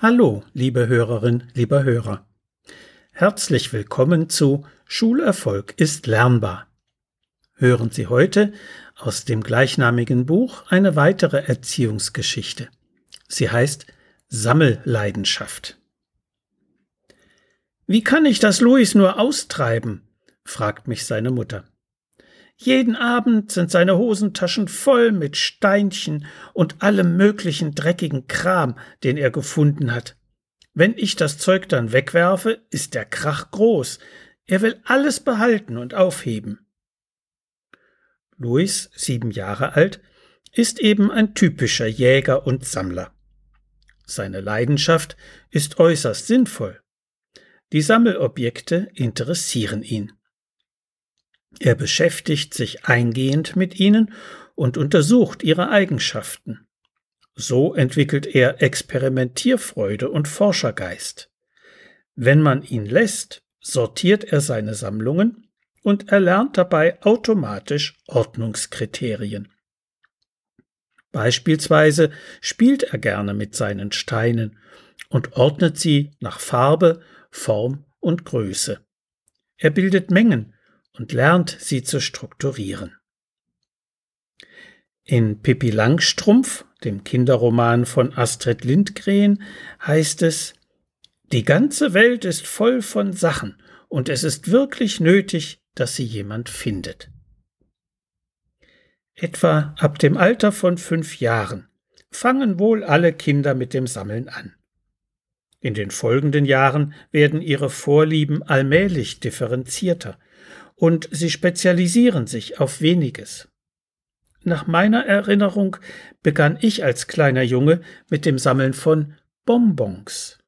Hallo, liebe Hörerin, lieber Hörer. Herzlich willkommen zu Schulerfolg ist lernbar. Hören Sie heute aus dem gleichnamigen Buch eine weitere Erziehungsgeschichte. Sie heißt Sammelleidenschaft. Wie kann ich das Luis nur austreiben? fragt mich seine Mutter. Jeden Abend sind seine Hosentaschen voll mit Steinchen und allem möglichen dreckigen Kram, den er gefunden hat. Wenn ich das Zeug dann wegwerfe, ist der Krach groß. Er will alles behalten und aufheben. Louis, sieben Jahre alt, ist eben ein typischer Jäger und Sammler. Seine Leidenschaft ist äußerst sinnvoll. Die Sammelobjekte interessieren ihn. Er beschäftigt sich eingehend mit ihnen und untersucht ihre Eigenschaften. So entwickelt er Experimentierfreude und Forschergeist. Wenn man ihn lässt, sortiert er seine Sammlungen und erlernt dabei automatisch Ordnungskriterien. Beispielsweise spielt er gerne mit seinen Steinen und ordnet sie nach Farbe, Form und Größe. Er bildet Mengen und lernt sie zu strukturieren. In Pippi Langstrumpf, dem Kinderroman von Astrid Lindgren, heißt es Die ganze Welt ist voll von Sachen, und es ist wirklich nötig, dass sie jemand findet. Etwa ab dem Alter von fünf Jahren fangen wohl alle Kinder mit dem Sammeln an. In den folgenden Jahren werden ihre Vorlieben allmählich differenzierter, und sie spezialisieren sich auf weniges. Nach meiner Erinnerung begann ich als kleiner Junge mit dem Sammeln von Bonbons.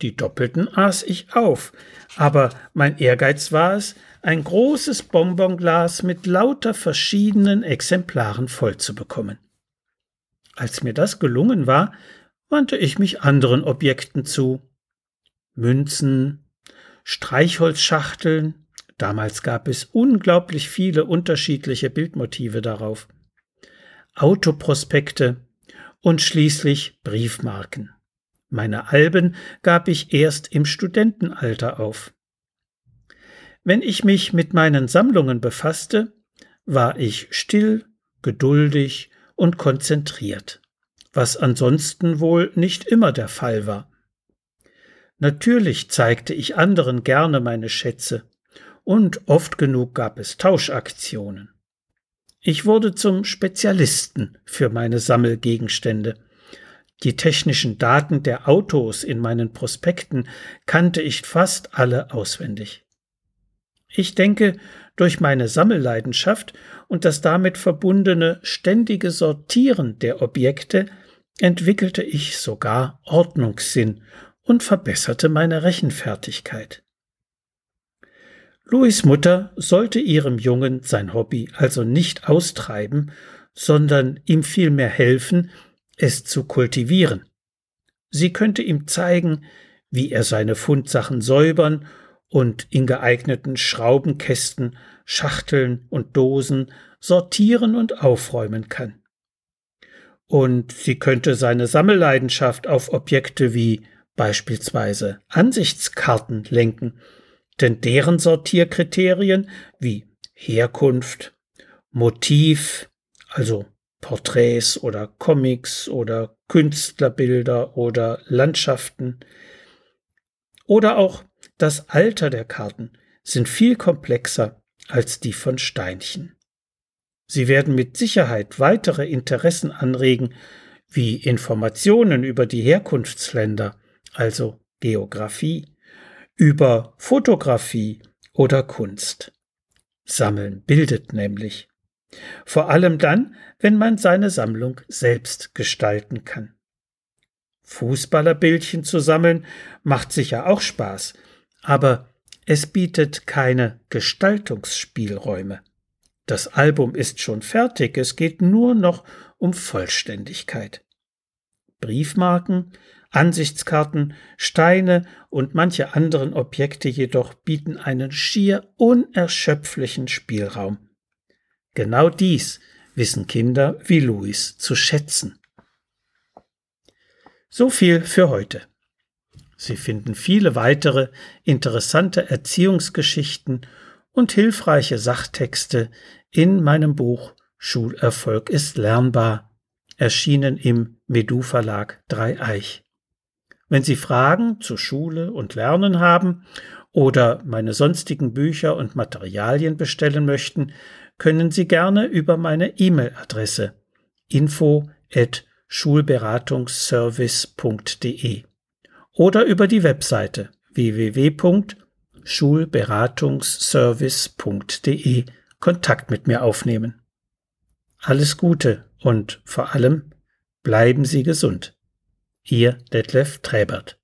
Die doppelten aß ich auf, aber mein Ehrgeiz war es, ein großes Bonbonglas mit lauter verschiedenen Exemplaren voll zu bekommen. Als mir das gelungen war, wandte ich mich anderen Objekten zu. Münzen, Streichholzschachteln, Damals gab es unglaublich viele unterschiedliche Bildmotive darauf. Autoprospekte und schließlich Briefmarken. Meine Alben gab ich erst im Studentenalter auf. Wenn ich mich mit meinen Sammlungen befasste, war ich still, geduldig und konzentriert, was ansonsten wohl nicht immer der Fall war. Natürlich zeigte ich anderen gerne meine Schätze, und oft genug gab es Tauschaktionen. Ich wurde zum Spezialisten für meine Sammelgegenstände. Die technischen Daten der Autos in meinen Prospekten kannte ich fast alle auswendig. Ich denke, durch meine Sammelleidenschaft und das damit verbundene ständige Sortieren der Objekte entwickelte ich sogar Ordnungssinn und verbesserte meine Rechenfertigkeit. Louis Mutter sollte ihrem Jungen sein Hobby also nicht austreiben, sondern ihm vielmehr helfen, es zu kultivieren. Sie könnte ihm zeigen, wie er seine Fundsachen säubern und in geeigneten Schraubenkästen, Schachteln und Dosen sortieren und aufräumen kann. Und sie könnte seine Sammelleidenschaft auf Objekte wie beispielsweise Ansichtskarten lenken denn deren Sortierkriterien wie Herkunft, Motiv, also Porträts oder Comics oder Künstlerbilder oder Landschaften oder auch das Alter der Karten sind viel komplexer als die von Steinchen. Sie werden mit Sicherheit weitere Interessen anregen, wie Informationen über die Herkunftsländer, also Geographie, über Fotografie oder Kunst. Sammeln bildet nämlich. Vor allem dann, wenn man seine Sammlung selbst gestalten kann. Fußballerbildchen zu sammeln macht sicher auch Spaß, aber es bietet keine Gestaltungsspielräume. Das Album ist schon fertig, es geht nur noch um Vollständigkeit. Briefmarken Ansichtskarten, Steine und manche anderen Objekte jedoch bieten einen schier unerschöpflichen Spielraum. Genau dies wissen Kinder wie Louis zu schätzen. So viel für heute. Sie finden viele weitere interessante Erziehungsgeschichten und hilfreiche Sachtexte in meinem Buch Schulerfolg ist lernbar, erschienen im Medu Verlag Dreieich. Wenn Sie Fragen zu Schule und Lernen haben oder meine sonstigen Bücher und Materialien bestellen möchten, können Sie gerne über meine E-Mail-Adresse info at schulberatungsservice.de oder über die Webseite www.schulberatungsservice.de Kontakt mit mir aufnehmen. Alles Gute und vor allem bleiben Sie gesund. Ihr Detlef Träbert.